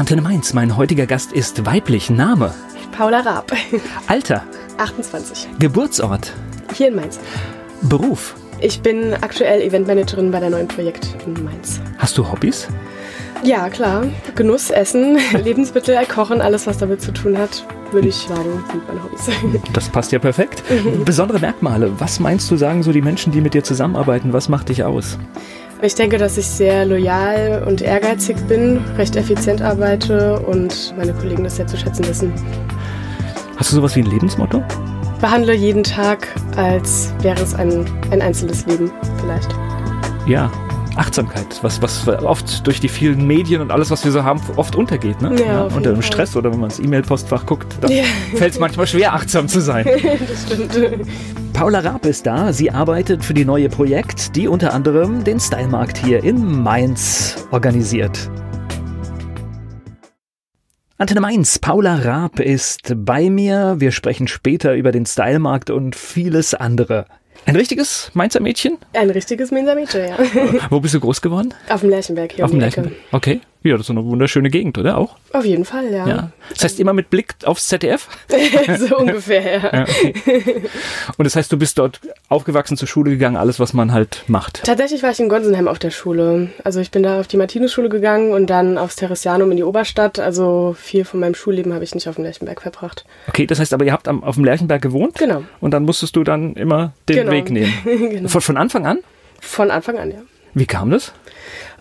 Antenne Mainz, mein heutiger Gast ist weiblich. Name? Paula Raab. Alter? 28. Geburtsort? Hier in Mainz. Beruf? Ich bin aktuell Eventmanagerin bei der neuen Projekt in Mainz. Hast du Hobbys? Ja, klar. Genuss, Essen, Lebensmittel, Kochen, alles, was damit zu tun hat, würde ich sagen, sind meine Hobbys. Das passt ja perfekt. Besondere Merkmale. Was meinst du, sagen so die Menschen, die mit dir zusammenarbeiten? Was macht dich aus? Ich denke, dass ich sehr loyal und ehrgeizig bin, recht effizient arbeite und meine Kollegen das sehr zu schätzen wissen. Hast du sowas wie ein Lebensmotto? Behandle jeden Tag, als wäre es ein, ein einzelnes Leben vielleicht. Ja, Achtsamkeit, was, was oft durch die vielen Medien und alles, was wir so haben, oft untergeht. Ne? Ja, ja, unter dem Stress oder wenn man ins E-Mail-Postfach guckt, dann Ja. fällt es manchmal schwer, achtsam zu sein. das stimmt. Paula Raab ist da. Sie arbeitet für die neue Projekt, die unter anderem den Stylemarkt hier in Mainz organisiert. Antenne Mainz, Paula Raab ist bei mir. Wir sprechen später über den Stylemarkt und vieles andere. Ein richtiges Mainzer Mädchen? Ein richtiges Mainzer Mädchen, ja. Wo bist du groß geworden? Auf dem Lerchenberg hier Auf dem die Ecke. Lerchen. Okay. Ja, das ist eine wunderschöne Gegend, oder auch? Auf jeden Fall, ja. Ja. Das heißt immer mit Blick aufs ZDF? so ungefähr, ja. Ja, okay. Und das heißt, du bist dort aufgewachsen, zur Schule gegangen, alles, was man halt macht. Tatsächlich war ich in Gonsenheim auf der Schule. Also ich bin da auf die Martinusschule gegangen und dann aufs Teresianum in die Oberstadt. Also viel von meinem Schulleben habe ich nicht auf dem Lerchenberg verbracht. Okay, das heißt aber, ihr habt am, auf dem Lerchenberg gewohnt? Genau. Und dann musstest du dann immer den Genau. Weg nehmen. genau. Von, von Anfang an? Von Anfang an, ja. Wie kam das?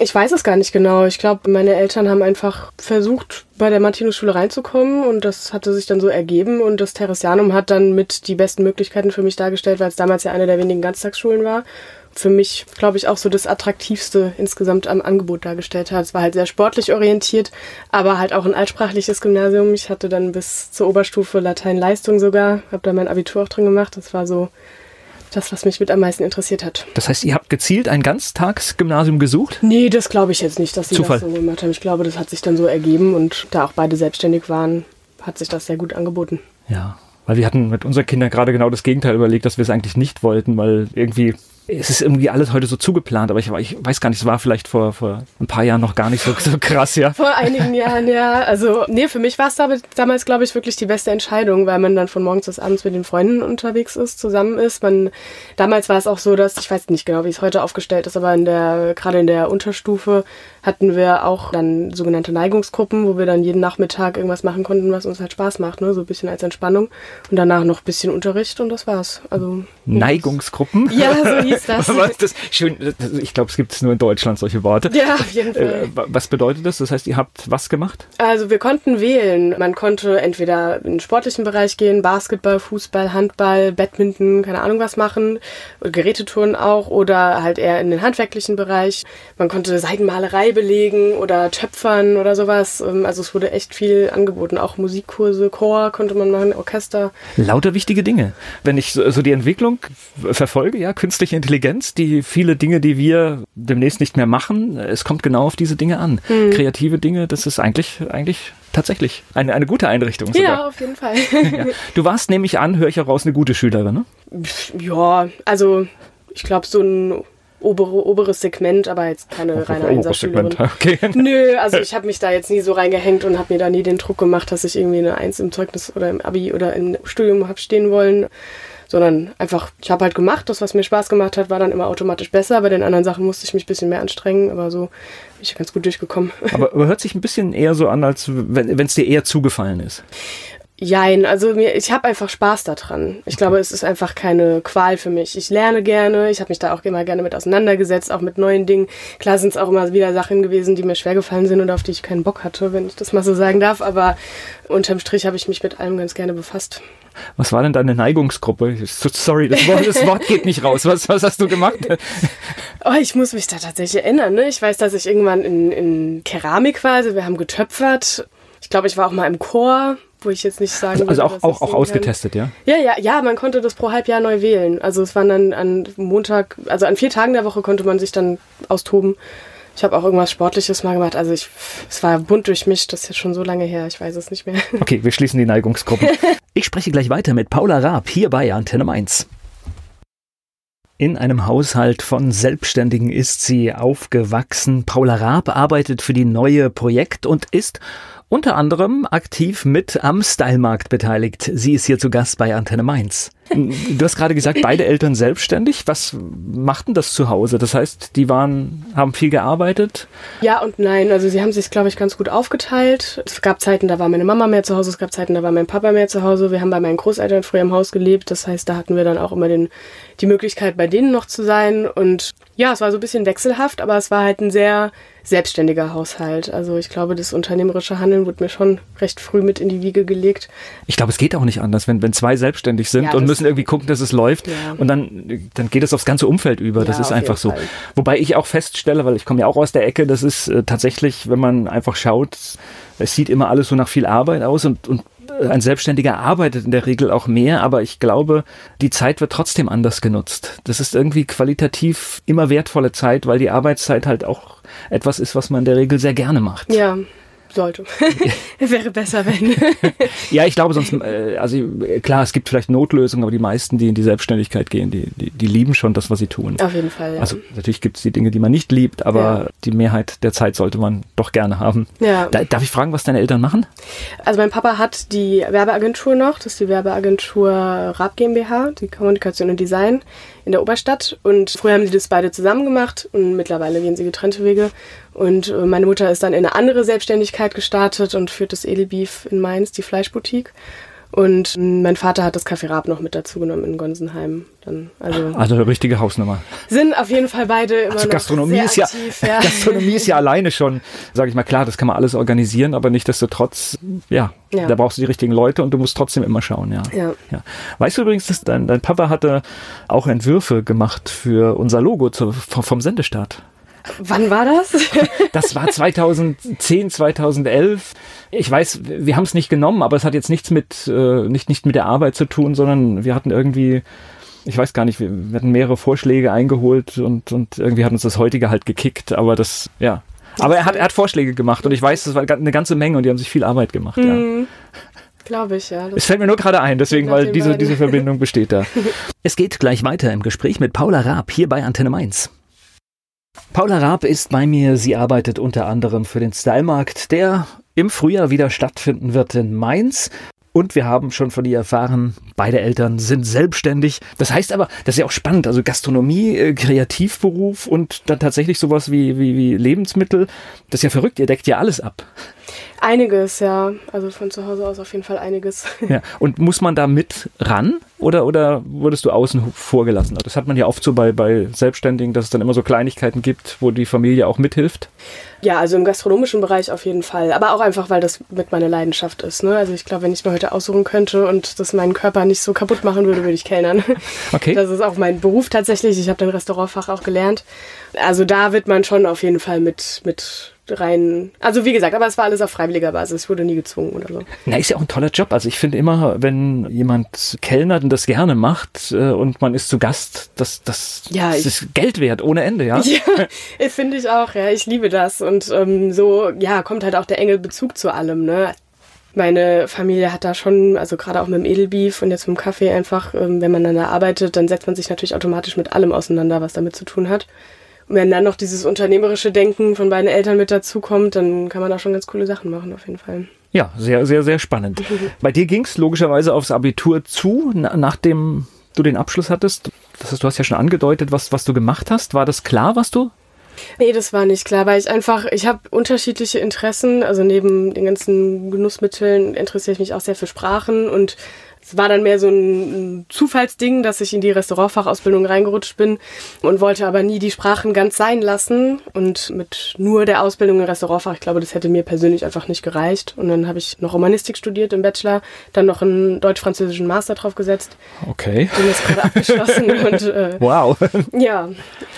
Ich weiß es gar nicht genau. Ich glaube, meine Eltern haben einfach versucht, bei der Martinusschule reinzukommen und das hatte sich dann so ergeben und das Teresianum hat dann mit die besten Möglichkeiten für mich dargestellt, weil es damals ja eine der wenigen Ganztagsschulen war. Für mich, glaube ich, auch so das attraktivste insgesamt am Angebot dargestellt hat. Es war halt sehr sportlich orientiert, aber halt auch ein altsprachliches Gymnasium. Ich hatte dann bis zur Oberstufe Latein-Leistung sogar, habe da mein Abitur auch drin gemacht. Das war so das, was mich mit am meisten interessiert hat. Das heißt, ihr habt gezielt ein Ganztagsgymnasium gesucht? Nee, das glaube ich jetzt nicht, dass sie Zufall. das so gemacht haben. Ich glaube, das hat sich dann so ergeben und da auch beide selbstständig waren, hat sich das sehr gut angeboten. Ja. Weil wir hatten mit unseren Kindern gerade genau das Gegenteil überlegt, dass wir es eigentlich nicht wollten, weil irgendwie, es ist irgendwie alles heute so zugeplant, aber ich, ich weiß gar nicht, es war vielleicht vor, vor ein paar Jahren noch gar nicht so, so krass, ja. Vor einigen Jahren, ja. Also, nee, für mich war es damals, glaube ich, wirklich die beste Entscheidung, weil man dann von morgens bis abends mit den Freunden unterwegs ist, zusammen ist. Man, damals war es auch so, dass, ich weiß nicht genau, wie es heute aufgestellt ist, aber in der, gerade in der Unterstufe hatten wir auch dann sogenannte Neigungsgruppen, wo wir dann jeden Nachmittag irgendwas machen konnten, was uns halt Spaß macht, ne? So ein bisschen als Entspannung. Und danach noch ein bisschen Unterricht und das war's. Also. Neigungsgruppen? Ja, so hieß das. Was das? Schön, das- ich glaube, es gibt es nur in Deutschland, solche Worte. Ja, auf jeden Fall. Äh, wa- was bedeutet das? Das heißt, ihr habt was gemacht? Also wir konnten wählen. Man konnte entweder in den sportlichen Bereich gehen, Basketball, Fußball, Handball, Badminton, keine Ahnung was machen, Gerätetouren auch oder halt eher in den handwerklichen Bereich. Man konnte Seidenmalerei belegen oder Töpfern oder sowas. Ähm, Also es wurde echt viel angeboten. Auch Musikkurse, Chor konnte man machen, Orchester. Lauter wichtige Dinge. Wenn ich so, so die Entwicklung verfolge, ja, künstliche Intelligenz, die viele Dinge, die wir demnächst nicht mehr machen, es kommt genau auf diese Dinge an. Hm. Kreative Dinge, das ist eigentlich, eigentlich tatsächlich eine, eine gute Einrichtung Ja, sogar. auf jeden Fall. Ja. Du warst, nehme ich an, höre ich heraus, eine gute Schülerin, ne? ja, also ich glaube so ein obere, oberes Segment, aber jetzt keine reine Oberes Einserschülerin. Segment, Okay. Nö, also ich habe mich da jetzt nie so reingehängt und habe mir da nie den Druck gemacht, dass ich irgendwie eine Eins im Zeugnis oder im Abi oder im Studium habe stehen wollen. Sondern einfach, ich habe halt gemacht, das, was mir Spaß gemacht hat, war dann immer automatisch besser. Bei den anderen Sachen musste ich mich ein bisschen mehr anstrengen, aber so bin ich ganz gut durchgekommen. Aber, aber hört sich ein bisschen eher so an, als wenn es dir eher zugefallen ist. Jein, also mir, ich habe einfach Spaß daran. Ich glaube, es ist einfach keine Qual für mich. Ich lerne gerne, ich habe mich da auch immer gerne mit auseinandergesetzt, auch mit neuen Dingen. Klar sind es auch immer wieder Sachen gewesen, die mir schwer gefallen sind und auf die ich keinen Bock hatte, wenn ich das mal so sagen darf. Aber unterm Strich habe ich mich mit allem ganz gerne befasst. Was war denn deine Neigungsgruppe? So- Sorry, das Wort, das Wort geht nicht raus. Was, was hast du gemacht? Oh, ich muss mich da tatsächlich erinnern. Ne? Ich weiß, dass ich irgendwann in, in Keramik war, also wir haben getöpfert. Ich glaube, ich war auch mal im Chor, wo ich jetzt nicht sagen Also würde, auch, auch, auch kann. ausgetestet, ja? Ja, ja, ja, man konnte das pro Halbjahr neu wählen. Also es waren dann an Montag, also an vier Tagen der Woche konnte man sich dann austoben. Ich habe auch irgendwas Sportliches mal gemacht. Also ich, es war bunt durchmischt, das ist jetzt schon so lange her, ich weiß es nicht mehr. Okay, wir schließen die Neigungsgruppen. Ich spreche gleich weiter mit Paula Raab hier bei Antenne Mainz. In einem Haushalt von Selbstständigen ist sie aufgewachsen. Paula Raab arbeitet für die neue Projekt und ist unter anderem aktiv mit am Stylemarkt beteiligt. Sie ist hier zu Gast bei Antenne Mainz. Du hast gerade gesagt, beide Eltern selbstständig. Was machten das zu Hause? Das heißt, die waren, haben viel gearbeitet? Ja und nein. Also sie haben sich, glaube ich, ganz gut aufgeteilt. Es gab Zeiten, da war meine Mama mehr zu Hause, es gab Zeiten, da war mein Papa mehr zu Hause. Wir haben bei meinen Großeltern früher im Haus gelebt. Das heißt, da hatten wir dann auch immer den, die Möglichkeit, bei denen noch zu sein. Und ja, es war so ein bisschen wechselhaft, aber es war halt ein sehr selbstständiger Haushalt. Also ich glaube, das unternehmerische Handeln wurde mir schon recht früh mit in die Wiege gelegt. Ich glaube, es geht auch nicht anders, wenn, wenn zwei selbstständig sind ja, und müssen irgendwie gucken, dass es läuft ja. und dann, dann geht es aufs ganze Umfeld über. Das ja, ist einfach so. Fall. Wobei ich auch feststelle, weil ich komme ja auch aus der Ecke, das ist äh, tatsächlich, wenn man einfach schaut, es sieht immer alles so nach viel Arbeit aus und, und ein Selbstständiger arbeitet in der Regel auch mehr, aber ich glaube, die Zeit wird trotzdem anders genutzt. Das ist irgendwie qualitativ immer wertvolle Zeit, weil die Arbeitszeit halt auch etwas ist, was man in der Regel sehr gerne macht. Ja, sollte. Wäre besser, wenn. ja, ich glaube sonst, äh, also klar, es gibt vielleicht Notlösungen, aber die meisten, die in die Selbstständigkeit gehen, die, die, die lieben schon das, was sie tun. Auf jeden Fall, ja. Also natürlich gibt es die Dinge, die man nicht liebt, aber ja. die Mehrheit der Zeit sollte man doch gerne haben. Ja. Da, darf ich fragen, was deine Eltern machen? Also mein Papa hat die Werbeagentur noch, das ist die Werbeagentur Raab GmbH, die Kommunikation und Design in der Oberstadt. Und früher haben sie das beide zusammen gemacht und mittlerweile gehen sie getrennte Wege. Und äh, meine Mutter ist dann in eine andere Selbstständigkeit gestartet und führt das Edelbeef in Mainz, die Fleischboutique. Und mein Vater hat das Café Raab noch mit dazu genommen in Gonsenheim. Dann, also, also eine richtige Hausnummer. Sind auf jeden Fall beide immer also Gastronomie noch sehr ist aktiv, ja, ja. Gastronomie ist ja alleine schon, sage ich mal, klar, das kann man alles organisieren, aber nichtsdestotrotz, ja, ja, da brauchst du die richtigen Leute und du musst trotzdem immer schauen, ja. ja. ja. Weißt du übrigens, dass dein, dein Papa hatte auch Entwürfe gemacht für unser Logo zu, vom Sendestart? Wann war das? das war 2010, 2011. Ich weiß, wir haben es nicht genommen, aber es hat jetzt nichts mit, äh, nicht, nicht mit der Arbeit zu tun, sondern wir hatten irgendwie, ich weiß gar nicht, wir, wir hatten mehrere Vorschläge eingeholt und, und irgendwie hat uns das heutige halt gekickt, aber das, ja. Aber er hat, er hat Vorschläge gemacht und ich weiß, das war eine ganze Menge und die haben sich viel Arbeit gemacht, mhm. ja. Glaube ich, ja. Es fällt mir nur gerade ein, deswegen, weil diese, diese Verbindung besteht da. es geht gleich weiter im Gespräch mit Paula Raab hier bei Antenne Mainz. Paula Raab ist bei mir. Sie arbeitet unter anderem für den Stylemarkt, der im Frühjahr wieder stattfinden wird in Mainz. Und wir haben schon von ihr erfahren, beide Eltern sind selbstständig. Das heißt aber, das ist ja auch spannend, also Gastronomie, äh, Kreativberuf und dann tatsächlich sowas wie, wie, wie Lebensmittel. Das ist ja verrückt, ihr deckt ja alles ab. Einiges, ja. Also von zu Hause aus auf jeden Fall einiges. Ja. Und muss man da mit ran oder, oder wurdest du außen vorgelassen? Das hat man ja oft so bei, bei Selbstständigen, dass es dann immer so Kleinigkeiten gibt, wo die Familie auch mithilft. Ja, also im gastronomischen Bereich auf jeden Fall. Aber auch einfach, weil das mit meiner Leidenschaft ist. Ne? Also ich glaube, wenn ich mir heute aussuchen könnte und das meinen Körper nicht so kaputt machen würde, würde ich kellnern. Okay. Das ist auch mein Beruf tatsächlich. Ich habe den Restaurantfach auch gelernt. Also da wird man schon auf jeden Fall mit, mit rein. Also wie gesagt, aber es war alles auf freiwilliger Basis. Ich wurde nie gezwungen oder so. Na, ist ja auch ein toller Job. Also ich finde immer, wenn jemand kellnert und das gerne macht äh, und man ist zu Gast, das, das, ja, das ist Geld wert ohne Ende, ja? Ja, finde ich auch, ja. Ich liebe das. Und ähm, so, ja, kommt halt auch der enge Bezug zu allem, ne? Meine Familie hat da schon, also gerade auch mit dem Edelbeef und jetzt mit dem Kaffee einfach, ähm, wenn man dann da arbeitet, dann setzt man sich natürlich automatisch mit allem auseinander, was damit zu tun hat. Und wenn dann noch dieses unternehmerische Denken von beiden Eltern mit dazukommt, dann kann man da schon ganz coole Sachen machen, auf jeden Fall. Ja, sehr, sehr, sehr spannend. Bei dir ging es logischerweise aufs Abitur zu, nachdem du den Abschluss hattest. Das heißt, du hast ja schon angedeutet, was, was du gemacht hast. War das klar, was du Nee, das war nicht klar, weil ich einfach, ich habe unterschiedliche Interessen. Also neben den ganzen Genussmitteln interessiere ich mich auch sehr für Sprachen und es war dann mehr so ein Zufallsding, dass ich in die Restaurantfachausbildung reingerutscht bin und wollte aber nie die Sprachen ganz sein lassen. Und mit nur der Ausbildung im Restaurantfach, ich glaube, das hätte mir persönlich einfach nicht gereicht. Und dann habe ich noch Romanistik studiert im Bachelor, dann noch einen deutsch-französischen Master drauf gesetzt. Okay. Bin jetzt gerade abgeschlossen und äh, wow. Ja, habe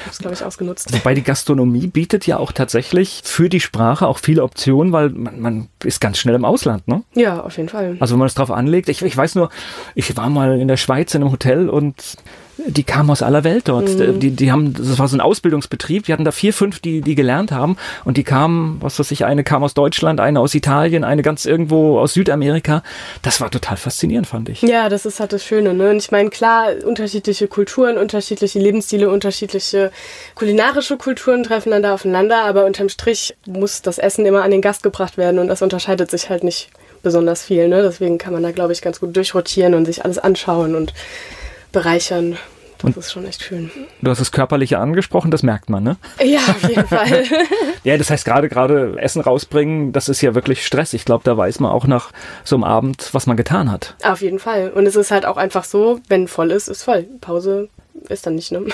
es, glaube ich, ausgenutzt. Wobei die Gastronomie bietet ja auch tatsächlich für die Sprache auch viele Optionen, weil man, man ist ganz schnell im Ausland, ne? Ja, auf jeden Fall. Also wenn man es drauf anlegt, ich, ich weiß nur, ich war mal in der Schweiz in einem Hotel und die kamen aus aller Welt dort. Mhm. Die, die haben, das war so ein Ausbildungsbetrieb, die hatten da vier, fünf, die, die gelernt haben und die kamen, was weiß ich, eine kam aus Deutschland, eine aus Italien, eine ganz irgendwo aus Südamerika. Das war total faszinierend, fand ich. Ja, das ist halt das Schöne. Ne? Und ich meine, klar, unterschiedliche Kulturen, unterschiedliche Lebensstile, unterschiedliche kulinarische Kulturen treffen dann da aufeinander, aber unterm Strich muss das Essen immer an den Gast gebracht werden und das unterscheidet sich halt nicht besonders viel. Ne? Deswegen kann man da, glaube ich, ganz gut durchrotieren und sich alles anschauen und bereichern. Das und ist schon echt schön. Du hast das Körperliche angesprochen, das merkt man, ne? Ja, auf jeden Fall. ja, das heißt, gerade gerade Essen rausbringen, das ist ja wirklich Stress. Ich glaube, da weiß man auch nach so einem Abend, was man getan hat. Auf jeden Fall. Und es ist halt auch einfach so, wenn voll ist, ist voll. Pause ist dann nicht, ne?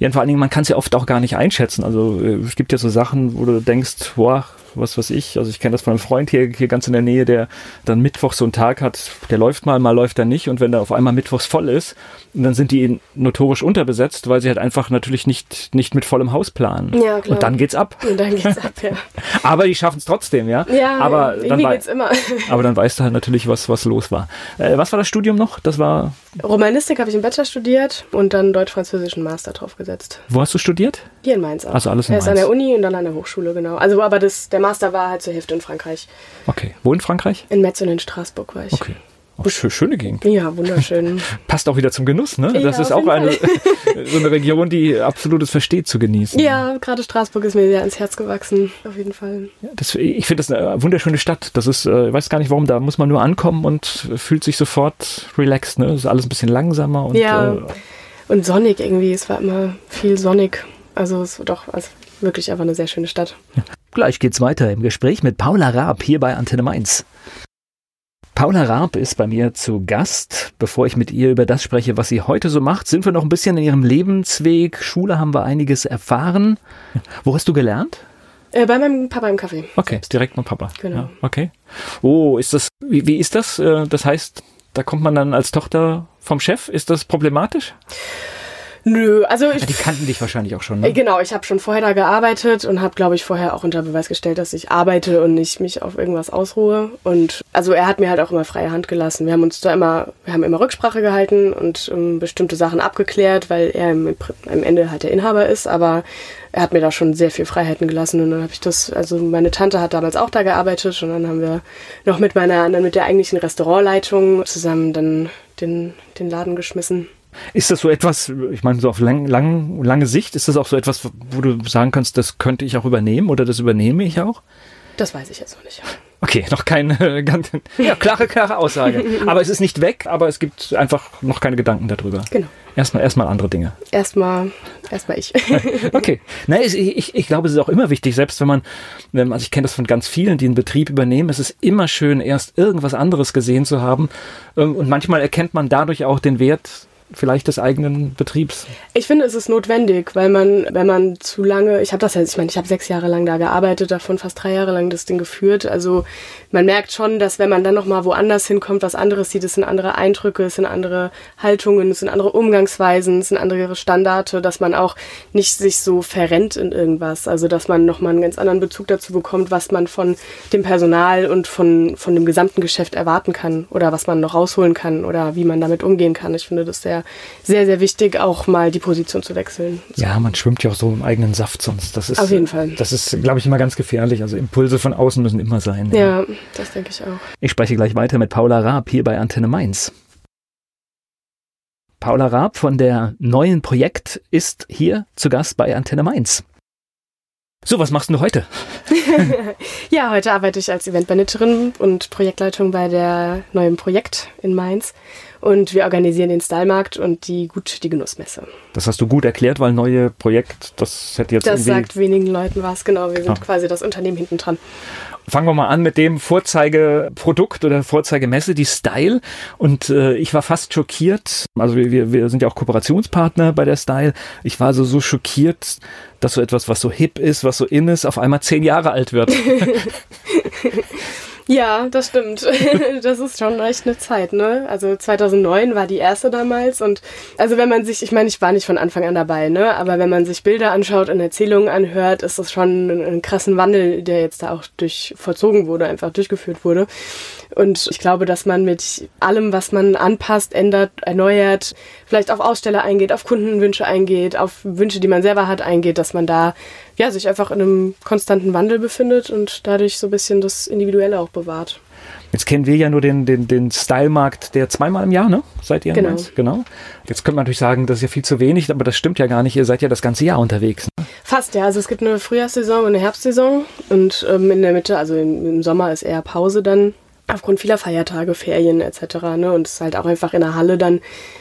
Ja, und vor allen Dingen, man kann es ja oft auch gar nicht einschätzen. Also äh, es gibt ja so Sachen, wo du denkst, boah, was weiß ich. Also ich kenne das von einem Freund hier, hier ganz in der Nähe, der dann Mittwoch so einen Tag hat, der läuft mal, mal läuft er nicht. Und wenn da auf einmal Mittwochs voll ist, dann sind die notorisch unterbesetzt, weil sie halt einfach natürlich nicht, nicht mit vollem Haus planen. Ja, klar. Und dann geht's ab. Und dann geht's ab, ja. aber die schaffen es trotzdem, ja. Ja, aber dann geht's immer. aber dann weißt du halt natürlich, was, was los war. Äh, was war das Studium noch? Das war. Romanistik habe ich im Bachelor studiert und dann deutsch-französischen Master draufgesetzt. Wo hast du studiert? Hier in Mainz auch. Also alles in Erst Mainz. an der Uni und dann an der Hochschule, genau. Also aber das, der Master war halt zur Hälfte in Frankreich. Okay. Wo in Frankreich? In Metz und in Straßburg war ich. Okay. Auch schöne Gegend. Ja, wunderschön. Passt auch wieder zum Genuss, ne? Das ja, ist auch eine, so eine Region, die absolutes versteht zu genießen. Ja, gerade Straßburg ist mir sehr ins Herz gewachsen, auf jeden Fall. Ja, das, ich finde das eine wunderschöne Stadt. Das ist, äh, ich weiß gar nicht warum, da muss man nur ankommen und fühlt sich sofort relaxed, ne? Ist alles ein bisschen langsamer und. Ja. Äh, und sonnig irgendwie. Es war immer viel sonnig. Also es war doch also wirklich einfach eine sehr schöne Stadt. Ja. Gleich geht's weiter im Gespräch mit Paula Raab hier bei Antenne Mainz. Paula Raab ist bei mir zu Gast. Bevor ich mit ihr über das spreche, was sie heute so macht, sind wir noch ein bisschen in ihrem Lebensweg. Schule haben wir einiges erfahren. Wo hast du gelernt? Äh, bei meinem Papa im Café. Okay, ist direkt mit Papa. Genau. Ja, okay. Oh, ist das, wie, wie ist das? Äh, das heißt, da kommt man dann als Tochter vom Chef. Ist das problematisch? Nö, also ich, ja, die kannten dich wahrscheinlich auch schon. Ne? Genau, ich habe schon vorher da gearbeitet und habe, glaube ich, vorher auch unter Beweis gestellt, dass ich arbeite und nicht mich auf irgendwas ausruhe. Und also er hat mir halt auch immer freie Hand gelassen. Wir haben uns da immer, wir haben immer Rücksprache gehalten und um, ähm, bestimmte Sachen abgeklärt, weil er im, am Ende halt der Inhaber ist. Aber er hat mir da schon sehr viel Freiheiten gelassen und dann habe ich das, also meine Tante hat damals auch da gearbeitet und dann haben wir noch mit meiner, dann mit der eigentlichen Restaurantleitung zusammen dann den, den Laden geschmissen. Ist das so etwas, ich meine, so auf lang, lang, lange Sicht, ist das auch so etwas, wo du sagen kannst, das könnte ich auch übernehmen oder das übernehme ich auch? Das weiß ich jetzt noch nicht. Okay, noch keine ganz ja, klare, klare Aussage. aber es ist nicht weg, aber es gibt einfach noch keine Gedanken darüber. Genau. Erstmal, erstmal andere Dinge. Erstmal, erstmal ich. okay. Na, ich, ich, ich glaube, es ist auch immer wichtig, selbst wenn man, also ich kenne das von ganz vielen, die einen Betrieb übernehmen, es ist immer schön, erst irgendwas anderes gesehen zu haben. Und manchmal erkennt man dadurch auch den Wert vielleicht des eigenen Betriebs? Ich finde, es ist notwendig, weil man, wenn man zu lange, ich habe das jetzt, ich meine, ich habe sechs Jahre lang da gearbeitet, davon fast drei Jahre lang das Ding geführt. Also man merkt schon, dass wenn man dann nochmal woanders hinkommt, was anderes sieht, es sind andere Eindrücke, es sind andere Haltungen, es sind andere Umgangsweisen, es sind andere Standarte, dass man auch nicht sich so verrennt in irgendwas. Also dass man nochmal einen ganz anderen Bezug dazu bekommt, was man von dem Personal und von, von dem gesamten Geschäft erwarten kann oder was man noch rausholen kann oder wie man damit umgehen kann. Ich finde das sehr sehr, sehr wichtig, auch mal die Position zu wechseln. Ja, man schwimmt ja auch so im eigenen Saft sonst. Das ist, Auf jeden Fall. Das ist, glaube ich, immer ganz gefährlich. Also Impulse von außen müssen immer sein. Ja, ja das denke ich auch. Ich spreche gleich weiter mit Paula Raab hier bei Antenne Mainz. Paula Raab von der neuen Projekt ist hier zu Gast bei Antenne Mainz. So, was machst du heute? ja, heute arbeite ich als Eventmanagerin und Projektleitung bei der neuen Projekt in Mainz und wir organisieren den Stylemarkt und die Gut die Genussmesse. Das hast du gut erklärt, weil neue Projekt, das hätte jetzt Das sagt wenigen Leuten was, genau. Wir sind ah. quasi das Unternehmen hinten dran. Fangen wir mal an mit dem Vorzeigeprodukt oder Vorzeigemesse, die Style. Und äh, ich war fast schockiert. Also wir, wir sind ja auch Kooperationspartner bei der Style. Ich war so, so schockiert, dass so etwas, was so hip ist, was so in ist, auf einmal zehn Jahre alt wird. Ja, das stimmt. das ist schon echt eine Zeit, ne? Also 2009 war die erste damals und also wenn man sich, ich meine, ich war nicht von Anfang an dabei, ne? Aber wenn man sich Bilder anschaut und Erzählungen anhört, ist das schon ein, ein krassen Wandel, der jetzt da auch durch vollzogen wurde, einfach durchgeführt wurde. Und ich glaube, dass man mit allem, was man anpasst, ändert, erneuert, vielleicht auf Aussteller eingeht, auf Kundenwünsche eingeht, auf Wünsche, die man selber hat, eingeht, dass man da ja, sich einfach in einem konstanten Wandel befindet und dadurch so ein bisschen das Individuelle auch bewahrt. Jetzt kennen wir ja nur den, den, den Style-Markt, der zweimal im Jahr, ne? Seid ihr? Genau. genau. Jetzt könnte man natürlich sagen, das ist ja viel zu wenig, aber das stimmt ja gar nicht. Ihr seid ja das ganze Jahr unterwegs. Ne? Fast, ja. Also es gibt eine Frühjahrssaison und eine Herbstsaison und ähm, in der Mitte, also im, im Sommer ist eher Pause dann aufgrund vieler Feiertage, Ferien etc. Ne? Und es ist halt auch einfach in der Halle dann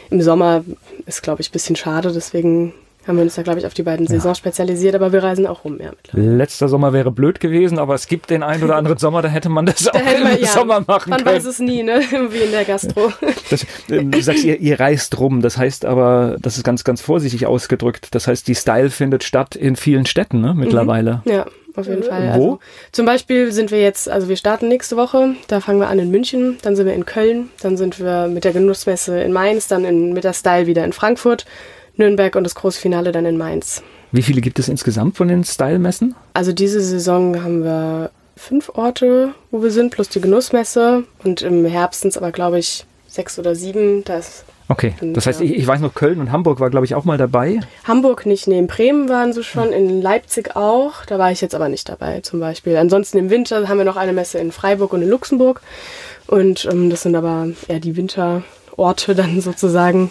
im Sommer ist, glaube ich, ein bisschen schade. Deswegen haben wir uns da, glaube ich, auf die beiden Saisons ja. spezialisiert, aber wir reisen auch rum. Ja, Letzter Sommer wäre blöd gewesen, aber es gibt den einen oder anderen Sommer, da hätte man das da auch im ja, Sommer machen man können. Man weiß es nie, ne? wie in der Gastro. Das, ähm, du sagst, ihr, ihr reist rum, das heißt aber, das ist ganz, ganz vorsichtig ausgedrückt, das heißt, die Style findet statt in vielen Städten ne, mittlerweile. Mhm. Ja, auf jeden Fall. Wo? Also, zum Beispiel sind wir jetzt, also wir starten nächste Woche, da fangen wir an in München, dann sind wir in Köln, dann sind wir mit der Genussmesse in Mainz, dann in, mit der Style wieder in Frankfurt Nürnberg und das große Finale dann in Mainz. Wie viele gibt es insgesamt von den Style-Messen? Also diese Saison haben wir fünf Orte, wo wir sind, plus die Genussmesse. Und im Herbst sind es aber, glaube ich, sechs oder sieben. Da Okay, das heißt, ich, ich, weiß noch, Köln und Hamburg war, glaube ich, auch mal dabei. Hamburg nicht, neben Bremen waren sie schon, in Leipzig auch. Da war ich jetzt aber nicht dabei, zum Beispiel. Ansonsten im Winter haben wir noch eine Messe in Freiburg und in Luxemburg. Und ähm, das sind aber eher die Winterorte dann sozusagen.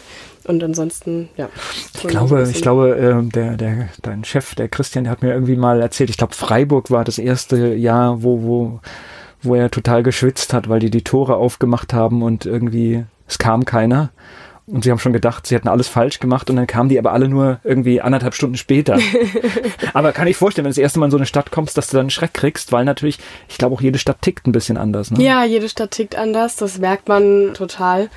Und ansonsten, ja. Ich glaube, ich glaube, äh, der, der, dein Chef, der Christian, der hat mir irgendwie mal erzählt, ich glaube, Freiburg war das erste Jahr, wo, wo, wo er total geschwitzt hat, weil die die Tore aufgemacht haben und irgendwie, es kam keiner. Und sie haben schon gedacht, sie hätten alles falsch gemacht und dann kamen die aber alle nur irgendwie anderthalb Stunden später. aber kann ich vorstellen, wenn du das erste Mal in so eine Stadt kommst, dass du dann einen Schreck kriegst, weil natürlich, ich glaube auch jede Stadt tickt ein bisschen anders. Ne? Ja, jede Stadt tickt anders, das merkt man total.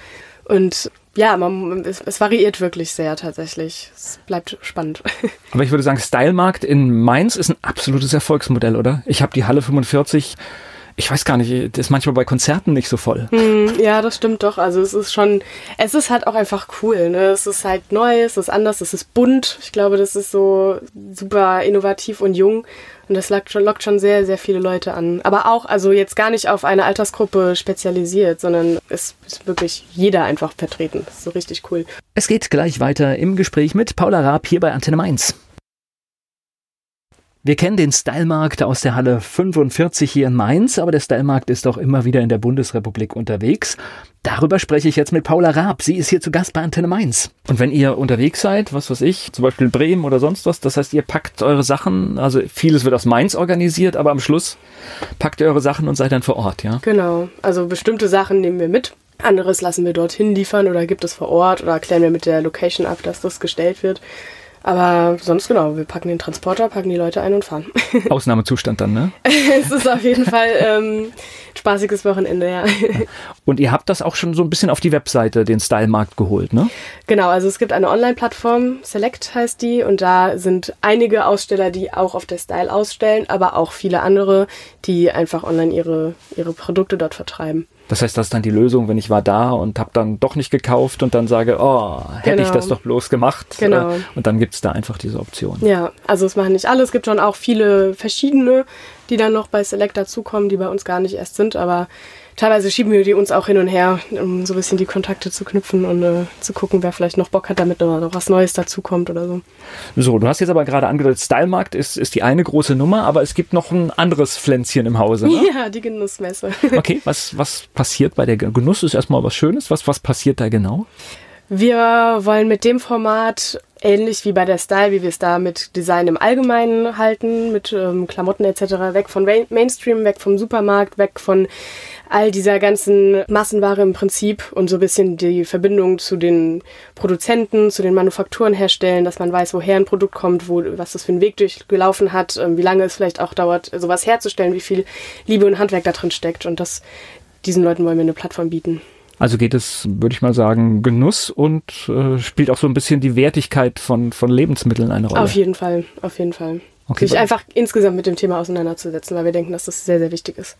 Und ja, man, es, es, variiert wirklich sehr tatsächlich. Es bleibt spannend. Aber ich würde sagen, Stylemarkt in Mainz ist ein absolutes Erfolgsmodell, oder? Ich habe die Halle 45 ich weiß gar nicht, das ist manchmal bei Konzerten nicht so voll. Hm, ja, das stimmt doch. Also es ist schon, es ist halt auch einfach cool. Ne? Es ist halt neu, es ist anders, es ist bunt. Ich glaube, das ist so super innovativ und jung. Und das lockt schon, lockt schon sehr, sehr viele Leute an. Aber auch, also jetzt gar nicht auf eine Altersgruppe spezialisiert, sondern es ist wirklich jeder einfach vertreten. Das ist so richtig cool. Es geht gleich weiter im Gespräch mit Paula Raab hier bei Antenne Mainz. Wir kennen den Stylemarkt aus der Halle 45 hier in Mainz, aber der Stylemarkt ist auch immer wieder in der Bundesrepublik unterwegs. Darüber spreche ich jetzt mit Paula Raab. Sie ist hier zu Gast bei Antenne Mainz. Und wenn ihr unterwegs seid, was weiß ich, zum Beispiel Bremen oder sonst was, das heißt, ihr packt eure Sachen, also vieles wird aus Mainz organisiert, aber am Schluss packt ihr eure Sachen und seid dann vor Ort, ja? Genau. Also bestimmte Sachen nehmen wir mit. Anderes lassen wir dorthin liefern oder gibt es vor Ort oder klären wir mit der Location ab, dass das gestellt wird. Aber sonst genau, wir packen den Transporter, packen die Leute ein und fahren. Ausnahmezustand dann, ne? es ist auf jeden Fall ähm, spaßiges Wochenende, ja. Und ihr habt das auch schon so ein bisschen auf die Webseite, den Stylemarkt geholt, ne? Genau, also es gibt eine Online-Plattform, Select heißt die, und da sind einige Aussteller, die auch auf der Style ausstellen, aber auch viele andere, die einfach online ihre, ihre Produkte dort vertreiben. Das heißt, das ist dann die Lösung, wenn ich war da und habe dann doch nicht gekauft und dann sage, oh, hätte genau. ich das doch bloß gemacht. Genau. Und dann gibt es da einfach diese Option. Ja, also es machen nicht alle. Es gibt schon auch viele verschiedene, die dann noch bei Select dazukommen, die bei uns gar nicht erst sind. Aber teilweise schieben wir die uns auch hin und her, um so ein bisschen die Kontakte zu knüpfen und äh, zu gucken, wer vielleicht noch Bock hat, damit noch was Neues dazukommt oder so. So, du hast jetzt aber gerade angedeutet, Stylemarkt ist, ist die eine große Nummer, aber es gibt noch ein anderes Pflänzchen im Hause. Ne? Ja, die Genussmesse. Okay, was, was passiert bei der Genuss? Ist erstmal was Schönes. Was, was passiert da genau? Wir wollen mit dem Format ähnlich wie bei der Style, wie wir es da mit Design im Allgemeinen halten, mit ähm, Klamotten etc., weg von Mainstream, weg vom Supermarkt, weg von all dieser ganzen Massenware im Prinzip und so ein bisschen die Verbindung zu den Produzenten, zu den Manufakturen herstellen, dass man weiß, woher ein Produkt kommt, wo, was das für einen Weg durchgelaufen hat, ähm, wie lange es vielleicht auch dauert, sowas herzustellen, wie viel Liebe und Handwerk da drin steckt und das, diesen Leuten wollen wir eine Plattform bieten. Also geht es, würde ich mal sagen, Genuss und äh, spielt auch so ein bisschen die Wertigkeit von, von Lebensmitteln eine Rolle. Auf jeden Fall, auf jeden Fall. Okay, sich einfach insgesamt mit dem Thema auseinanderzusetzen, weil wir denken, dass das sehr, sehr wichtig ist.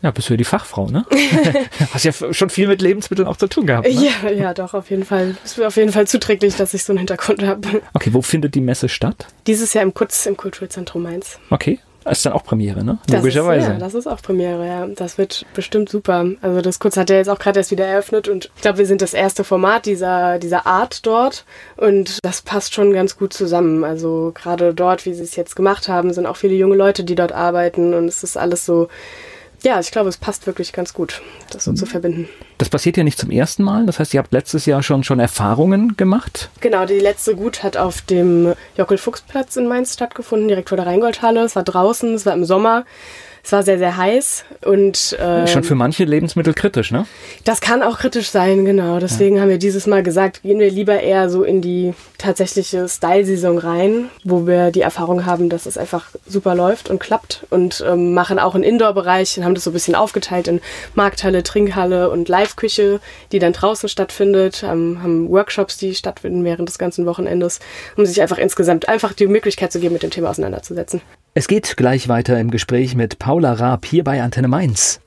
Ja, bist du ja die Fachfrau, ne? Hast ja schon viel mit Lebensmitteln auch zu tun gehabt. Ne? Ja, ja, doch, auf jeden Fall. Es ist auf jeden Fall zuträglich, dass ich so einen Hintergrund habe. Okay, wo findet die Messe statt? Dieses Jahr im Kutz im Kulturzentrum Mainz. Okay. Das ist dann auch Premiere, ne? Logischerweise. Ist, ja, das ist auch Premiere, ja. Das wird bestimmt super. Also das Kurz hat ja jetzt auch gerade erst wieder eröffnet und ich glaube, wir sind das erste Format dieser, dieser Art dort und das passt schon ganz gut zusammen. Also gerade dort, wie sie es jetzt gemacht haben, sind auch viele junge Leute, die dort arbeiten und es ist alles so ja, ich glaube, es passt wirklich ganz gut, das so mhm. zu verbinden. Das passiert ja nicht zum ersten Mal. Das heißt, ihr habt letztes Jahr schon, schon Erfahrungen gemacht? Genau, die letzte Gut hat auf dem Jockel-Fuchs-Platz in Mainz stattgefunden, direkt vor der Rheingoldhalle. Es war draußen, es war im Sommer. Es war sehr, sehr heiß und ähm, schon für manche Lebensmittel kritisch, ne? Das kann auch kritisch sein, genau. Deswegen ja. haben wir dieses Mal gesagt, gehen wir lieber eher so in die tatsächliche Style-Saison rein, wo wir die Erfahrung haben, dass es einfach super läuft und klappt und ähm, machen auch einen Indoor-Bereich und haben das so ein bisschen aufgeteilt in Markthalle, Trinkhalle und Live-Küche, die dann draußen stattfindet, ähm, haben Workshops, die stattfinden während des ganzen Wochenendes, um sich einfach insgesamt einfach die Möglichkeit zu geben, mit dem Thema auseinanderzusetzen. Es geht gleich weiter im Gespräch mit Paula Raab hier bei Antenne Mainz.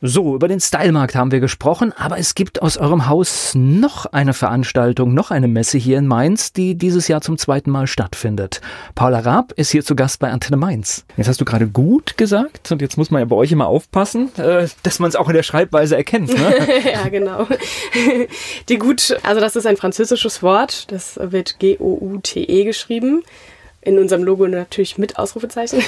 So, über den Stylemarkt haben wir gesprochen, aber es gibt aus eurem Haus noch eine Veranstaltung, noch eine Messe hier in Mainz, die dieses Jahr zum zweiten Mal stattfindet. Paula Raab ist hier zu Gast bei Antenne Mainz. Jetzt hast du gerade gut gesagt und jetzt muss man ja bei euch immer aufpassen, äh, dass man es auch in der Schreibweise erkennt. Ne? ja, genau. Die gut, also das ist ein französisches Wort, das wird G-O-U-T-E geschrieben in unserem Logo natürlich mit Ausrufezeichen.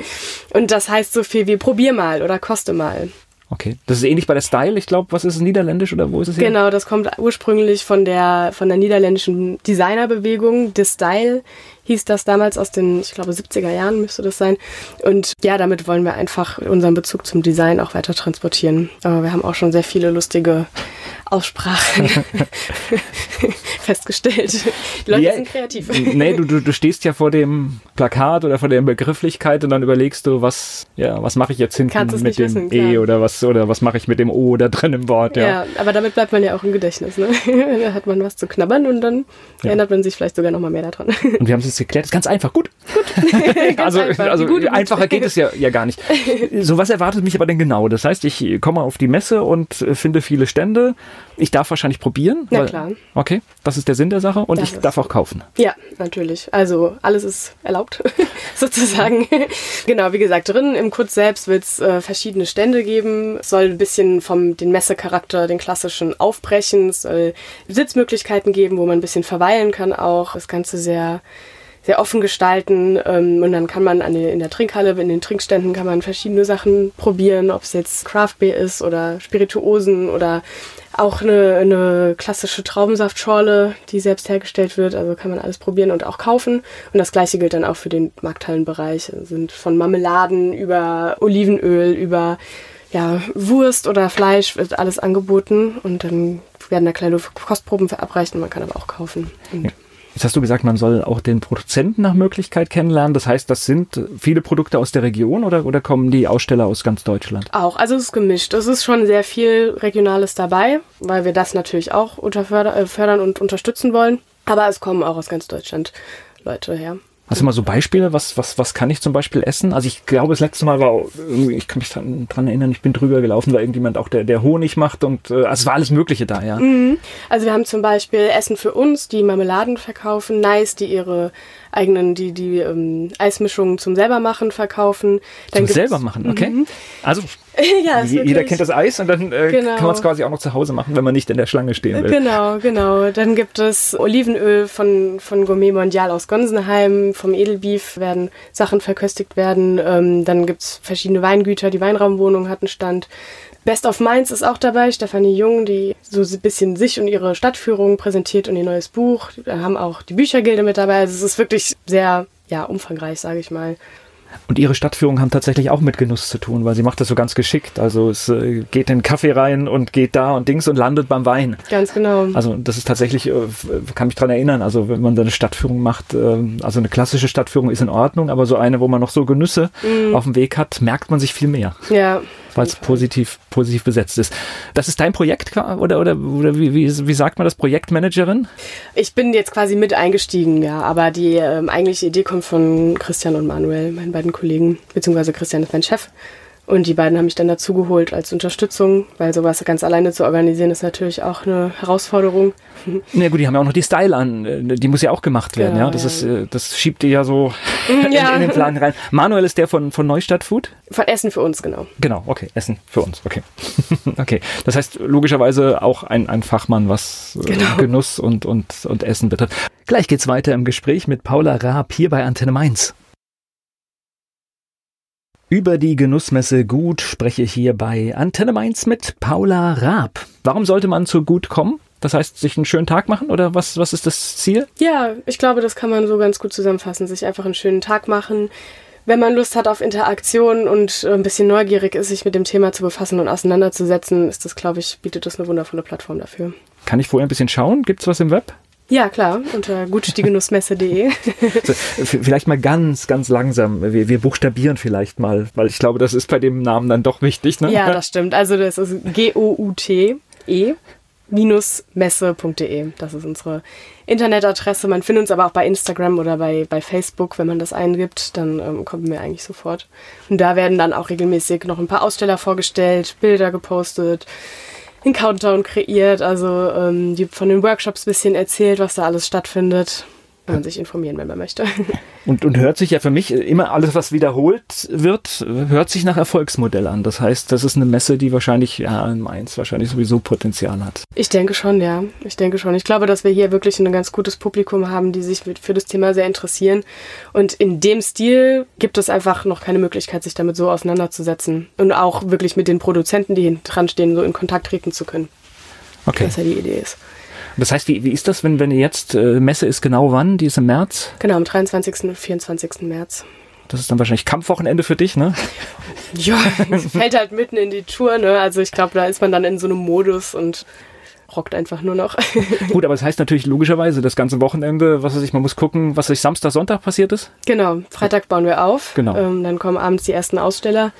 und das heißt so viel wie probier mal oder koste mal. Okay, das ist ähnlich bei der Style. Ich glaube, was ist es, niederländisch oder wo ist es her? Genau, das kommt ursprünglich von der, von der niederländischen Designerbewegung. The Style hieß das damals aus den, ich glaube, 70er Jahren müsste das sein. Und ja, damit wollen wir einfach unseren Bezug zum Design auch weiter transportieren. Aber wir haben auch schon sehr viele lustige Aussprachen festgestellt. Die Leute ja, sind kreativ. Nee, du, du, du stehst ja vor dem Plakat oder vor der Begrifflichkeit und dann überlegst du, was, ja, was mache ich jetzt hinten mit dem wissen, E oder was, oder was mache ich mit dem O da drin im Wort. Ja. ja, aber damit bleibt man ja auch im Gedächtnis. Ne? da hat man was zu knabbern und dann ja. erinnert man sich vielleicht sogar nochmal mehr daran. Und wir haben es jetzt geklärt, ist ganz einfach. Gut. Gut. also einfach, also gut, einfacher geht es ja, ja gar nicht. So, was erwartet mich aber denn genau? Das heißt, ich komme auf die Messe und finde viele Stände ich darf wahrscheinlich probieren. Na weil, klar. Okay, das ist der Sinn der Sache und das ich darf auch kaufen. Ja, natürlich. Also alles ist erlaubt, sozusagen. genau, wie gesagt, drin im Kutz selbst wird es äh, verschiedene Stände geben. Es soll ein bisschen vom den Messecharakter, den klassischen aufbrechen. Es soll Sitzmöglichkeiten geben, wo man ein bisschen verweilen kann auch. Das Ganze sehr sehr offen gestalten ähm, und dann kann man an den, in der Trinkhalle, in den Trinkständen kann man verschiedene Sachen probieren, ob es jetzt Craft Beer ist oder Spirituosen oder auch eine, eine klassische Traubensaftschorle, die selbst hergestellt wird. Also kann man alles probieren und auch kaufen. Und das gleiche gilt dann auch für den Markthallenbereich. Also sind von Marmeladen über Olivenöl, über ja, Wurst oder Fleisch wird alles angeboten und dann werden da kleine Kostproben verabreicht und man kann aber auch kaufen. Und Jetzt hast du gesagt, man soll auch den Produzenten nach Möglichkeit kennenlernen. Das heißt, das sind viele Produkte aus der Region oder, oder kommen die Aussteller aus ganz Deutschland? Auch, also es ist gemischt. Es ist schon sehr viel Regionales dabei, weil wir das natürlich auch äh, fördern und unterstützen wollen. Aber es kommen auch aus ganz Deutschland Leute her. Hast du mal so Beispiele? Was, was, was kann ich zum Beispiel essen? Also ich glaube, das letzte Mal war, ich kann mich dran, erinnern, ich bin drüber gelaufen, weil irgendjemand auch der, der Honig macht und äh, also es war alles Mögliche da, ja. Mhm. Also wir haben zum Beispiel Essen für uns, die Marmeladen verkaufen, Nice, die ihre eigenen, die, die ähm, Eismischungen zum selber machen verkaufen. Dann zum selber machen, okay. Mhm. Also ja, jeder kennt das Eis und dann äh, genau. kann man es quasi auch noch zu Hause machen, wenn man nicht in der Schlange stehen will. Genau, genau. Dann gibt es Olivenöl von, von Gourmet Mondial aus Gonsenheim, vom Edelbeef werden Sachen verköstigt werden. Ähm, dann gibt es verschiedene Weingüter, die Weinraumwohnung hat einen Stand. Best of Mainz ist auch dabei, Stefanie Jung, die so ein bisschen sich und ihre Stadtführung präsentiert und ihr neues Buch. Wir haben auch die Büchergilde mit dabei. Also es ist wirklich sehr ja, umfangreich, sage ich mal. Und ihre Stadtführungen haben tatsächlich auch mit Genuss zu tun, weil sie macht das so ganz geschickt. Also es äh, geht in den Kaffee rein und geht da und Dings und landet beim Wein. Ganz genau. Also das ist tatsächlich, äh, kann mich dran erinnern, also wenn man da eine Stadtführung macht, äh, also eine klassische Stadtführung ist in Ordnung, aber so eine, wo man noch so Genüsse mm. auf dem Weg hat, merkt man sich viel mehr. Ja, weil es positiv, positiv besetzt ist. Das ist dein Projekt oder, oder, oder wie, wie, wie sagt man das, Projektmanagerin? Ich bin jetzt quasi mit eingestiegen, ja, aber die ähm, eigentliche Idee kommt von Christian und Manuel, meinen beiden Kollegen, beziehungsweise Christian ist mein Chef Und die beiden haben mich dann dazu geholt als Unterstützung, weil sowas ganz alleine zu organisieren ist natürlich auch eine Herausforderung. Na gut, die haben ja auch noch die Style an, die muss ja auch gemacht werden, genau, ja. Das ja. ist, das schiebt die ja so ja. In, in, den Plan rein. Manuel ist der von, von Neustadt Food? Von Essen für uns, genau. Genau, okay, Essen für uns, okay. okay. Das heißt logischerweise auch ein, ein Fachmann, was äh, genau. Genuss und, und, und Essen betrifft. Gleich geht's weiter im Gespräch mit Paula Raab hier bei Antenne Mainz. Über die Genussmesse Gut spreche ich hier bei Antenne Mainz mit Paula Raab. Warum sollte man zu Gut kommen? Das heißt, sich einen schönen Tag machen oder was, was ist das Ziel? Ja, ich glaube, das kann man so ganz gut zusammenfassen. Sich einfach einen schönen Tag machen. Wenn man Lust hat auf Interaktion und ein bisschen neugierig ist, sich mit dem Thema zu befassen und auseinanderzusetzen, ist das, glaube ich, bietet das eine wundervolle Plattform dafür. Kann ich vorher ein bisschen schauen? Gibt es was im Web? Ja, klar, unter gutstiegenussmesse.de. vielleicht mal ganz, ganz langsam. Wir, wir buchstabieren vielleicht mal, weil ich glaube, das ist bei dem Namen dann doch wichtig. Ne? Ja, das stimmt. Also das ist G-O-U-T-E messe.de. Das ist unsere Internetadresse. Man findet uns aber auch bei Instagram oder bei, bei Facebook. Wenn man das eingibt, dann ähm, kommen wir eigentlich sofort. Und da werden dann auch regelmäßig noch ein paar Aussteller vorgestellt, Bilder gepostet, einen Countdown kreiert, also ähm, die von den Workshops ein bisschen erzählt, was da alles stattfindet kann man sich informieren, wenn man möchte. Und, und hört sich ja für mich immer alles, was wiederholt wird, hört sich nach Erfolgsmodell an. Das heißt, das ist eine Messe, die wahrscheinlich, ja, in Mainz wahrscheinlich sowieso Potenzial hat. Ich denke schon, ja. Ich denke schon. Ich glaube, dass wir hier wirklich ein ganz gutes Publikum haben, die sich für das Thema sehr interessieren. Und in dem Stil gibt es einfach noch keine Möglichkeit, sich damit so auseinanderzusetzen. Und auch wirklich mit den Produzenten, die hinten dran stehen, so in Kontakt treten zu können. Okay. Was ja die Idee ist. Das heißt, wie, wie ist das, wenn, wenn jetzt, äh, Messe ist genau wann? Die ist im März? Genau, am 23. und 24. März. Das ist dann wahrscheinlich Kampfwochenende für dich, ne? ja, fällt halt mitten in die Tour, ne? Also ich glaube, da ist man dann in so einem Modus und rockt einfach nur noch. Gut, aber das heißt natürlich logischerweise das ganze Wochenende, was weiß ich, man muss gucken, was sich Samstag, Sonntag passiert ist. Genau, Freitag bauen wir auf. Genau. Ähm, dann kommen abends die ersten Aussteller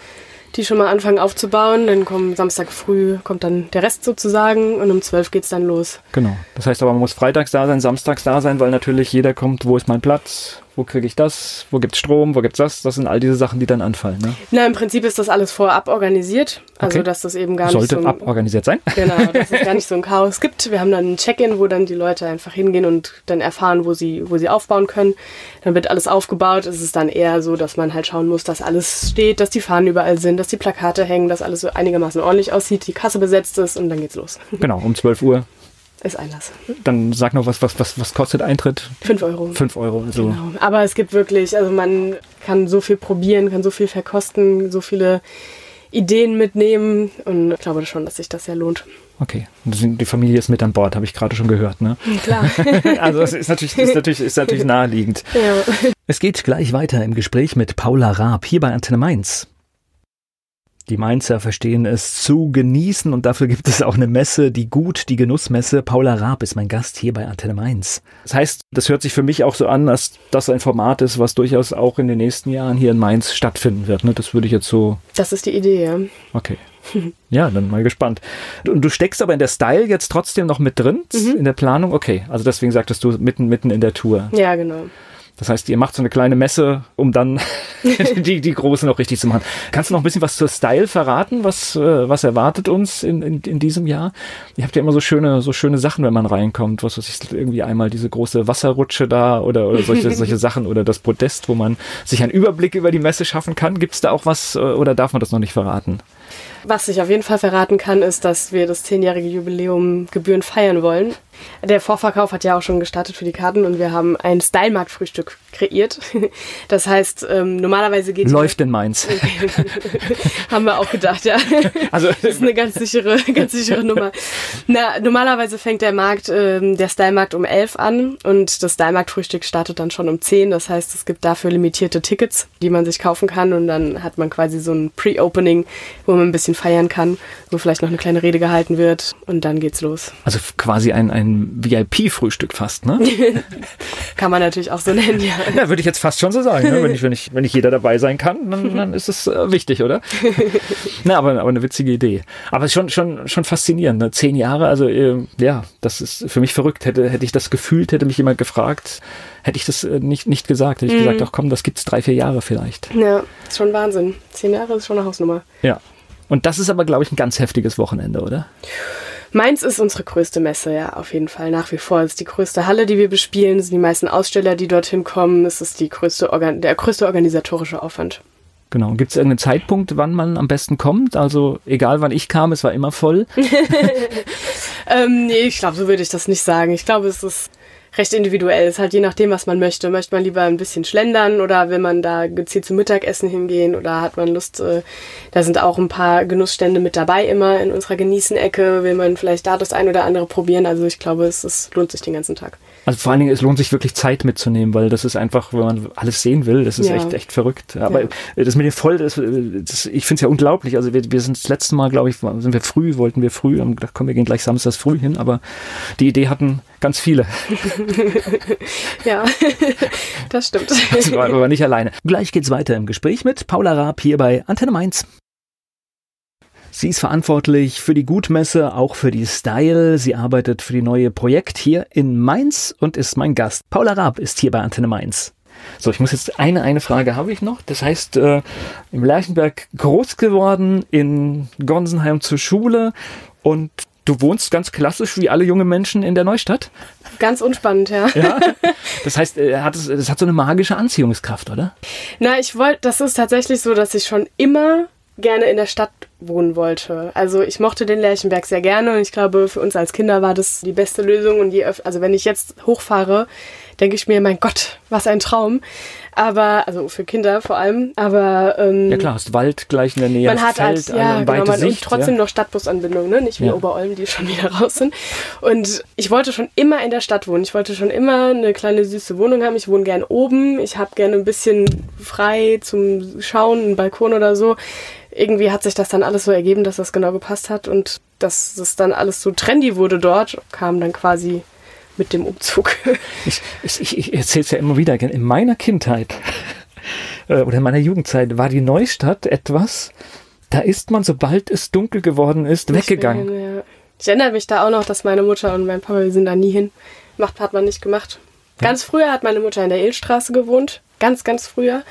die schon mal anfangen aufzubauen. Dann kommt Samstag früh, kommt dann der Rest sozusagen und um 12 geht es dann los. Genau. Das heißt aber, man muss freitags da sein, samstags da sein, weil natürlich jeder kommt, wo ist mein Platz, wo kriege ich das, wo gibt es Strom, wo gibt es das. Das sind all diese Sachen, die dann anfallen. Ne? Na, im Prinzip ist das alles vorab organisiert. Also, okay. dass das eben gar Sollte nicht so. Sollte aborganisiert sein. Genau, dass es gar nicht so ein Chaos gibt. Wir haben dann ein Check-in, wo dann die Leute einfach hingehen und dann erfahren, wo sie, wo sie aufbauen können. Dann wird alles aufgebaut. Es ist dann eher so, dass man halt schauen muss, dass alles steht, dass die Fahnen überall sind, dass die Plakate hängen, dass alles so einigermaßen ordentlich aussieht, die Kasse besetzt ist und dann geht's los. Genau, um 12 Uhr ist Einlass. Dann sag noch, was, was, was, was kostet Eintritt? Fünf Euro. Fünf Euro. Also. Genau. Aber es gibt wirklich, also man kann so viel probieren, kann so viel verkosten, so viele Ideen mitnehmen und ich glaube schon, dass sich das sehr lohnt. Okay, die Familie ist mit an Bord, habe ich gerade schon gehört, ne? Klar. also es ist natürlich, ist natürlich, ist natürlich naheliegend. Ja. Es geht gleich weiter im Gespräch mit Paula Raab hier bei Antenne Mainz. Die Mainzer verstehen es zu genießen und dafür gibt es auch eine Messe, die gut, die Genussmesse. Paula Raab ist mein Gast hier bei Antenne Mainz. Das heißt, das hört sich für mich auch so an, dass das ein Format ist, was durchaus auch in den nächsten Jahren hier in Mainz stattfinden wird. Ne? Das würde ich jetzt so. Das ist die Idee, ja. Okay. Ja, dann mal gespannt. Und du steckst aber in der Style jetzt trotzdem noch mit drin, mhm. in der Planung? Okay, also deswegen sagtest du mitten, mitten in der Tour. Ja, genau. Das heißt, ihr macht so eine kleine Messe, um dann die, die große noch richtig zu machen. Kannst du noch ein bisschen was zur Style verraten? Was, äh, was erwartet uns in, in, in diesem Jahr? Ihr habt ja immer so schöne, so schöne Sachen, wenn man reinkommt. Was weiß ich, irgendwie einmal diese große Wasserrutsche da oder, oder solche, solche Sachen oder das Podest, wo man sich einen Überblick über die Messe schaffen kann. Gibt es da auch was äh, oder darf man das noch nicht verraten? Was ich auf jeden Fall verraten kann, ist, dass wir das zehnjährige Jubiläum gebührend feiern wollen. Der Vorverkauf hat ja auch schon gestartet für die Karten und wir haben ein Style-Markt-Frühstück kreiert. Das heißt, ähm, normalerweise geht läuft in Mainz. haben wir auch gedacht, ja. Also das ist eine ganz sichere, ganz sichere Nummer. Na, normalerweise fängt der Markt, ähm, der Style-Markt um elf an und das Style-Markt-Frühstück startet dann schon um zehn. Das heißt, es gibt dafür limitierte Tickets, die man sich kaufen kann und dann hat man quasi so ein Pre-Opening, wo man ein bisschen feiern kann, wo vielleicht noch eine kleine Rede gehalten wird und dann geht's los. Also quasi ein, ein ein VIP-Frühstück fast, ne? kann man natürlich auch so nennen, ja. Ja, würde ich jetzt fast schon so sagen. Ne? Wenn, ich, wenn, ich, wenn ich jeder dabei sein kann, dann, dann ist es äh, wichtig, oder? Na, aber, aber eine witzige Idee. Aber es ist schon, schon, schon faszinierend. Ne? Zehn Jahre, also äh, ja, das ist für mich verrückt. Hätte, hätte ich das gefühlt, hätte mich jemand gefragt, hätte ich das äh, nicht, nicht gesagt. Hätte ich mhm. gesagt, ach komm, das gibt's drei, vier Jahre vielleicht. Ja, ist schon Wahnsinn. Zehn Jahre ist schon eine Hausnummer. Ja. Und das ist aber, glaube ich, ein ganz heftiges Wochenende, oder? Mainz ist unsere größte Messe, ja, auf jeden Fall. Nach wie vor. Es ist die größte Halle, die wir bespielen. Es sind die meisten Aussteller, die dorthin kommen. Es ist die größte Organ der größte organisatorische Aufwand. Genau. Gibt es irgendeinen Zeitpunkt, wann man am besten kommt? Also egal, wann ich kam, es war immer voll. ähm, nee, ich glaube, so würde ich das nicht sagen. Ich glaube, es ist recht individuell. Es ist halt je nachdem, was man möchte. Möchte man lieber ein bisschen schlendern oder will man da gezielt zum Mittagessen hingehen oder hat man Lust, äh, da sind auch ein paar Genussstände mit dabei immer in unserer Genießen-Ecke. Will man vielleicht da das ein oder andere probieren. Also ich glaube, es, es lohnt sich den ganzen Tag. Also vor allen Dingen, es lohnt sich wirklich Zeit mitzunehmen, weil das ist einfach, wenn man alles sehen will, das ist ja. echt, echt verrückt. Aber ja. das mit dem Voll, das, das ich finde es ja unglaublich. Also wir, wir sind das letzte Mal, glaube ich, sind wir früh, wollten wir früh, und da kommen wir gehen gleich samstags früh hin, aber die Idee hatten ganz viele. ja, das stimmt. Das war aber nicht alleine. Gleich geht's weiter im Gespräch mit Paula Raab hier bei Antenne Mainz. Sie ist verantwortlich für die Gutmesse, auch für die Style. Sie arbeitet für die neue Projekt hier in Mainz und ist mein Gast. Paula Raab ist hier bei Antenne Mainz. So, ich muss jetzt eine, eine Frage habe ich noch. Das heißt, äh, im Lerchenberg groß geworden, in Gonsenheim zur Schule und du wohnst ganz klassisch wie alle junge Menschen in der Neustadt? Ganz unspannend, ja. ja? Das heißt, äh, hat es, das hat so eine magische Anziehungskraft, oder? Na, ich wollte, das ist tatsächlich so, dass ich schon immer gerne in der Stadt wohnen wollte. Also ich mochte den Lerchenberg sehr gerne und ich glaube, für uns als Kinder war das die beste Lösung. Und je öfter, also wenn ich jetzt hochfahre, denke ich mir, mein Gott, was ein Traum. Aber, also für Kinder vor allem, aber... Ähm, ja klar, hast Wald gleich in der Nähe, man hat Feld, als, ja, genau, man, Sicht, trotzdem ja. noch Stadtbusanbindung, ne? nicht wie ja. Oberolm, die schon wieder raus sind. Und ich wollte schon immer in der Stadt wohnen. Ich wollte schon immer eine kleine süße Wohnung haben. Ich wohne gern oben. Ich habe gerne ein bisschen frei zum Schauen, einen Balkon oder so irgendwie hat sich das dann alles so ergeben, dass das genau gepasst hat und dass es dann alles so trendy wurde dort, kam dann quasi mit dem Umzug. Ich, ich, ich erzähle es ja immer wieder, in meiner Kindheit äh, oder in meiner Jugendzeit war die Neustadt etwas, da ist man, sobald es dunkel geworden ist, weggegangen. Ja. Ich erinnere mich da auch noch, dass meine Mutter und mein Papa, wir sind da nie hin. Macht hat man nicht gemacht. Ganz ja. früher hat meine Mutter in der Eelstraße gewohnt. Ganz, ganz früher.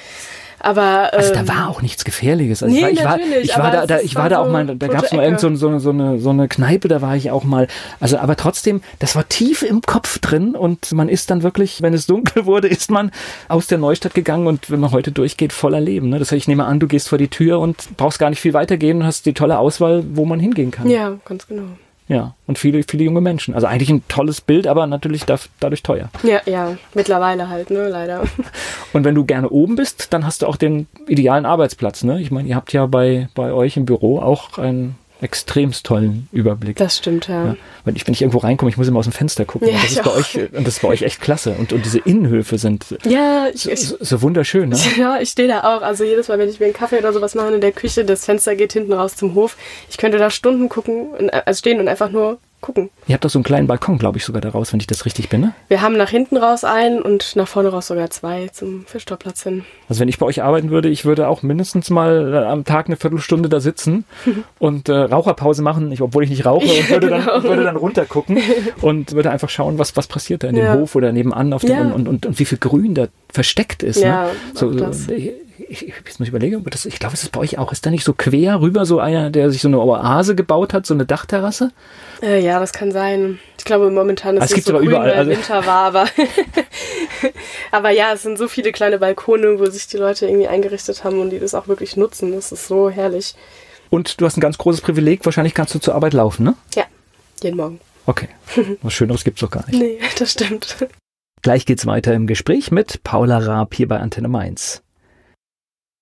Aber, ähm, also da ähm, war auch nichts Gefährliches. Also nee, ich war, ich war, ich war da, da, ich war da auch mal, da gab es mal irgend so, so, so, eine, so eine Kneipe, da war ich auch mal. Also, aber trotzdem, das war tief im Kopf drin und man ist dann wirklich, wenn es dunkel wurde, ist man aus der Neustadt gegangen und wenn man heute durchgeht, voller Leben. Ne? Das heißt, ich nehme an, du gehst vor die Tür und brauchst gar nicht viel weitergehen und hast die tolle Auswahl, wo man hingehen kann. Ja, ganz genau. Ja, und viele, viele junge Menschen. Also eigentlich ein tolles Bild, aber natürlich dadurch teuer. Ja, ja, mittlerweile halt, ne, leider. Und wenn du gerne oben bist, dann hast du auch den idealen Arbeitsplatz, ne? Ich meine, ihr habt ja bei, bei euch im Büro auch ein extremst tollen Überblick. Das stimmt, ja. ja. Wenn, ich, wenn ich irgendwo reinkomme, ich muss immer aus dem Fenster gucken. Ja, und, das ist bei euch, und das ist bei euch echt klasse. Und, und diese Innenhöfe sind ja, ich, so, so, wunderschön. Ne? Ja, ich stehe da auch. Also jedes Mal, wenn ich mir einen Kaffee oder sowas mache in der Küche, das Fenster geht hinten raus zum Hof. Ich könnte da Stunden gucken, also stehen und einfach nur gucken. Ihr habt doch so einen kleinen Balkon, glaube ich, sogar daraus, wenn ich das richtig bin, ne? Wir haben nach hinten raus einen und nach vorne raus sogar zwei zum Fischtorplatz hin. Also wenn ich bei euch arbeiten würde, ich würde auch mindestens mal äh, am Tag eine Viertelstunde da sitzen und äh, Raucherpause machen, ich, obwohl ich nicht rauche, und würde, genau. dann, würde dann runtergucken und würde einfach schauen, was, was passiert da in ja. dem Hof oder nebenan auf dem ja. und, und, und, wie viel Grün da versteckt ist. Ne? Ja, ne? so, so, ich, jetzt muss ich überlegen, das, ich glaube, es ist bei euch auch. Ist da nicht so quer rüber so einer, der sich so eine Oase gebaut hat, so eine Dachterrasse? Äh, ja, das kann sein. Ich glaube, momentan ist also es so aber grün, überall, also Winter war, aber, aber ja, es sind so viele kleine Balkone, wo sich die Leute irgendwie eingerichtet haben und die das auch wirklich nutzen. Das ist so herrlich. Und du hast ein ganz großes Privileg. Wahrscheinlich kannst du zur Arbeit laufen, ne? Ja, jeden Morgen. Okay. Was Schöneres gibt es doch gar nicht. Nee, das stimmt. Gleich geht's weiter im Gespräch mit Paula Raab hier bei Antenne Mainz.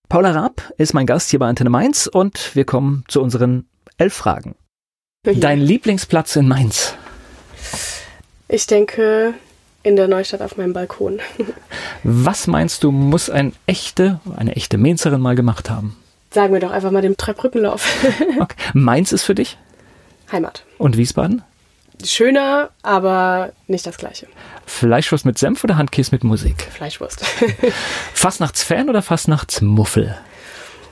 Paula Raab ist mein Gast hier bei Antenne Mainz und wir kommen zu unseren elf Fragen. Dein Lieblingsplatz in Mainz? Ich denke in der Neustadt auf meinem Balkon. Was meinst du, muss ein echte, eine echte Mainzerin mal gemacht haben? Sagen wir doch einfach mal den Treibbrückenlauf. okay. Mainz ist für dich? Heimat. Und Wiesbaden? Schöner, aber nicht das gleiche. Fleischwurst mit Senf oder Handkäse mit Musik? Fleischwurst. Fastnachtsfan oder Fastnachtsmuffel?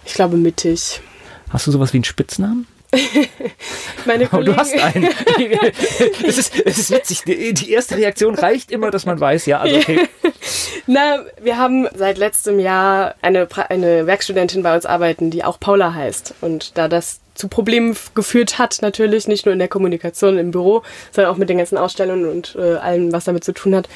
Ich glaube mittig. Hast du sowas wie einen Spitznamen? Meine oh, du hast einen. es, ist, es ist witzig. Die, die, erste Reaktion reicht immer, dass man weiß, ja, also okay. Na, wir haben seit letztem Jahr eine, eine Werkstudentin bei uns arbeiten, die auch Paula heißt. Und da das zu Problemen geführt hat, natürlich, nicht nur in der Kommunikation im Büro, sondern auch mit den ganzen Ausstellungen und äh, allem, was damit zu tun hat,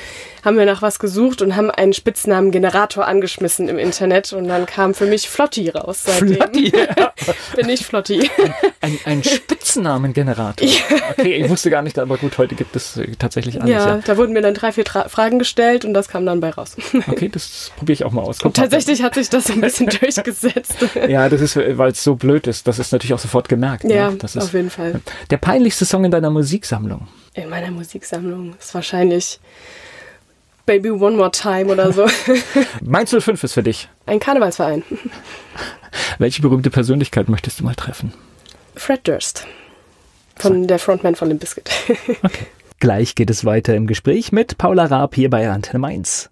haben wir nach was gesucht und haben einen Spitznamen Generator angeschmissen im Internet und dann kam für mich Flotti raus. Seitdem Flotti, ja. bin ich Flotti. Ein, ein, ein Spitznamengenerator. Ja. Okay, ich wusste gar nicht, aber gut, heute gibt es äh, tatsächlich alles. Ja, ja, da wurden mir dann drei, vier Tra Fragen gestellt und das kam dann bei raus. Okay, das probiere ich auch mal aus. Und tatsächlich hat sich das ein bisschen durchgesetzt. Ja, das ist, weil es so blöd ist. Das ist natürlich auch so sofort gemerkt. Ne? Ja, ne? das ist auf jeden Fall. Der peinlichste Song in deiner Musiksammlung? In meiner Musiksammlung ist wahrscheinlich Baby One More Time oder so. Mainz 05 ist für dich? Ein Karnevalsverein. Welche berühmte Persönlichkeit möchtest du mal treffen? Fred Durst. Von so. der Frontman von Limp Bizkit. okay. Gleich geht es weiter im Gespräch mit Paula Raab hier bei Antenne Mainz.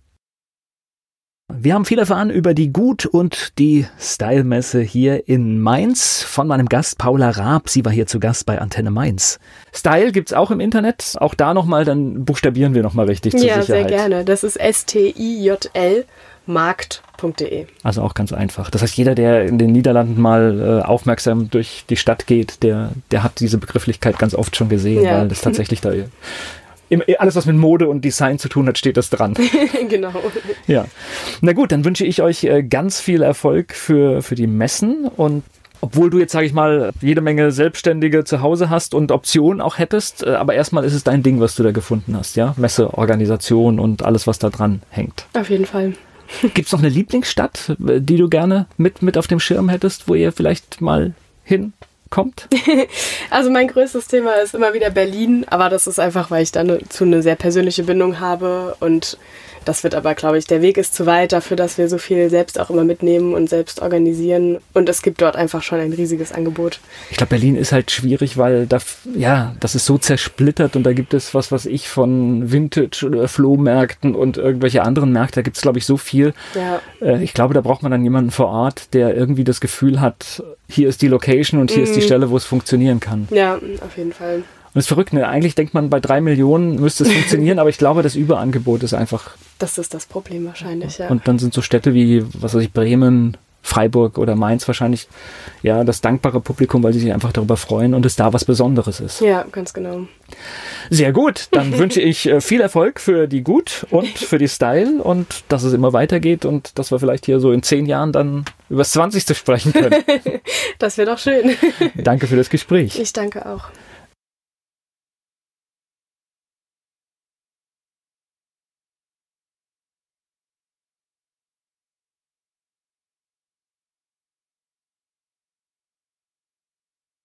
Wir haben viel erfahren über die Gut- und die Style-Messe hier in Mainz von meinem Gast Paula Raab. Sie war hier zu Gast bei Antenne Mainz. Style gibt's auch im Internet. Auch da nochmal, dann buchstabieren wir nochmal richtig zur ja, Sicherheit. Ja, sehr gerne. Das ist S-T-I-J-L markt.de. Also auch ganz einfach. Das heißt, jeder, der in den Niederlanden mal äh, aufmerksam durch die Stadt geht, der, der hat diese Begrifflichkeit ganz oft schon gesehen, ja. weil das tatsächlich da alles, was mit Mode und Design zu tun hat, steht das dran. genau. Ja. Na gut, dann wünsche ich euch äh, ganz viel Erfolg für, für die Messen und obwohl du jetzt, sage ich mal, jede Menge Selbstständige zu Hause hast und Optionen auch hättest, äh, aber erstmal ist es dein Ding, was du da gefunden hast, ja? Messeorganisation und alles, was da dran hängt. Auf jeden Fall. Gibt es noch eine Lieblingsstadt, äh, die du gerne mit, mit auf dem Schirm hättest, wo ihr vielleicht mal hin kommt? also mein größtes Thema ist immer wieder Berlin, aber das ist einfach, weil ich da ne, zu eine sehr persönliche Bindung habe und das wird aber, glaube ich, der Weg ist zu weit dafür, dass wir so viel selbst auch immer mitnehmen und selbst organisieren. Und es gibt dort einfach schon ein riesiges Angebot. Ich glaube, Berlin ist halt schwierig, weil da, ja, das ist so zersplittert und da gibt es was, was ich von Vintage oder Flohmärkten und irgendwelche anderen Märkte, da gibt es, glaube ich, so viel. Ja. Äh, ich glaube, da braucht man dann jemanden vor Ort, der irgendwie das Gefühl hat, hier ist die Location und hier mhm. ist die mhm. Stelle, wo es funktionieren kann. Ja, auf jeden Fall. Und das ist verrückt, ne? Eigentlich denkt man, bei drei Millionen müsste es funktionieren, aber ich glaube, das Überangebot ist einfach. Das ist das Problem wahrscheinlich, ja. Und dann sind so Städte wie, was weiß ich, Bremen, Freiburg oder Mainz wahrscheinlich ja das dankbare Publikum, weil sie sich einfach darüber freuen und es da was Besonderes ist. Ja, ganz genau. Sehr gut, dann wünsche ich äh, viel Erfolg für die Gut und für die Style und dass es immer weitergeht und dass wir vielleicht hier so in zehn Jahren dann über das 20. sprechen können. das wäre doch schön. Danke für das Gespräch. Ich danke auch.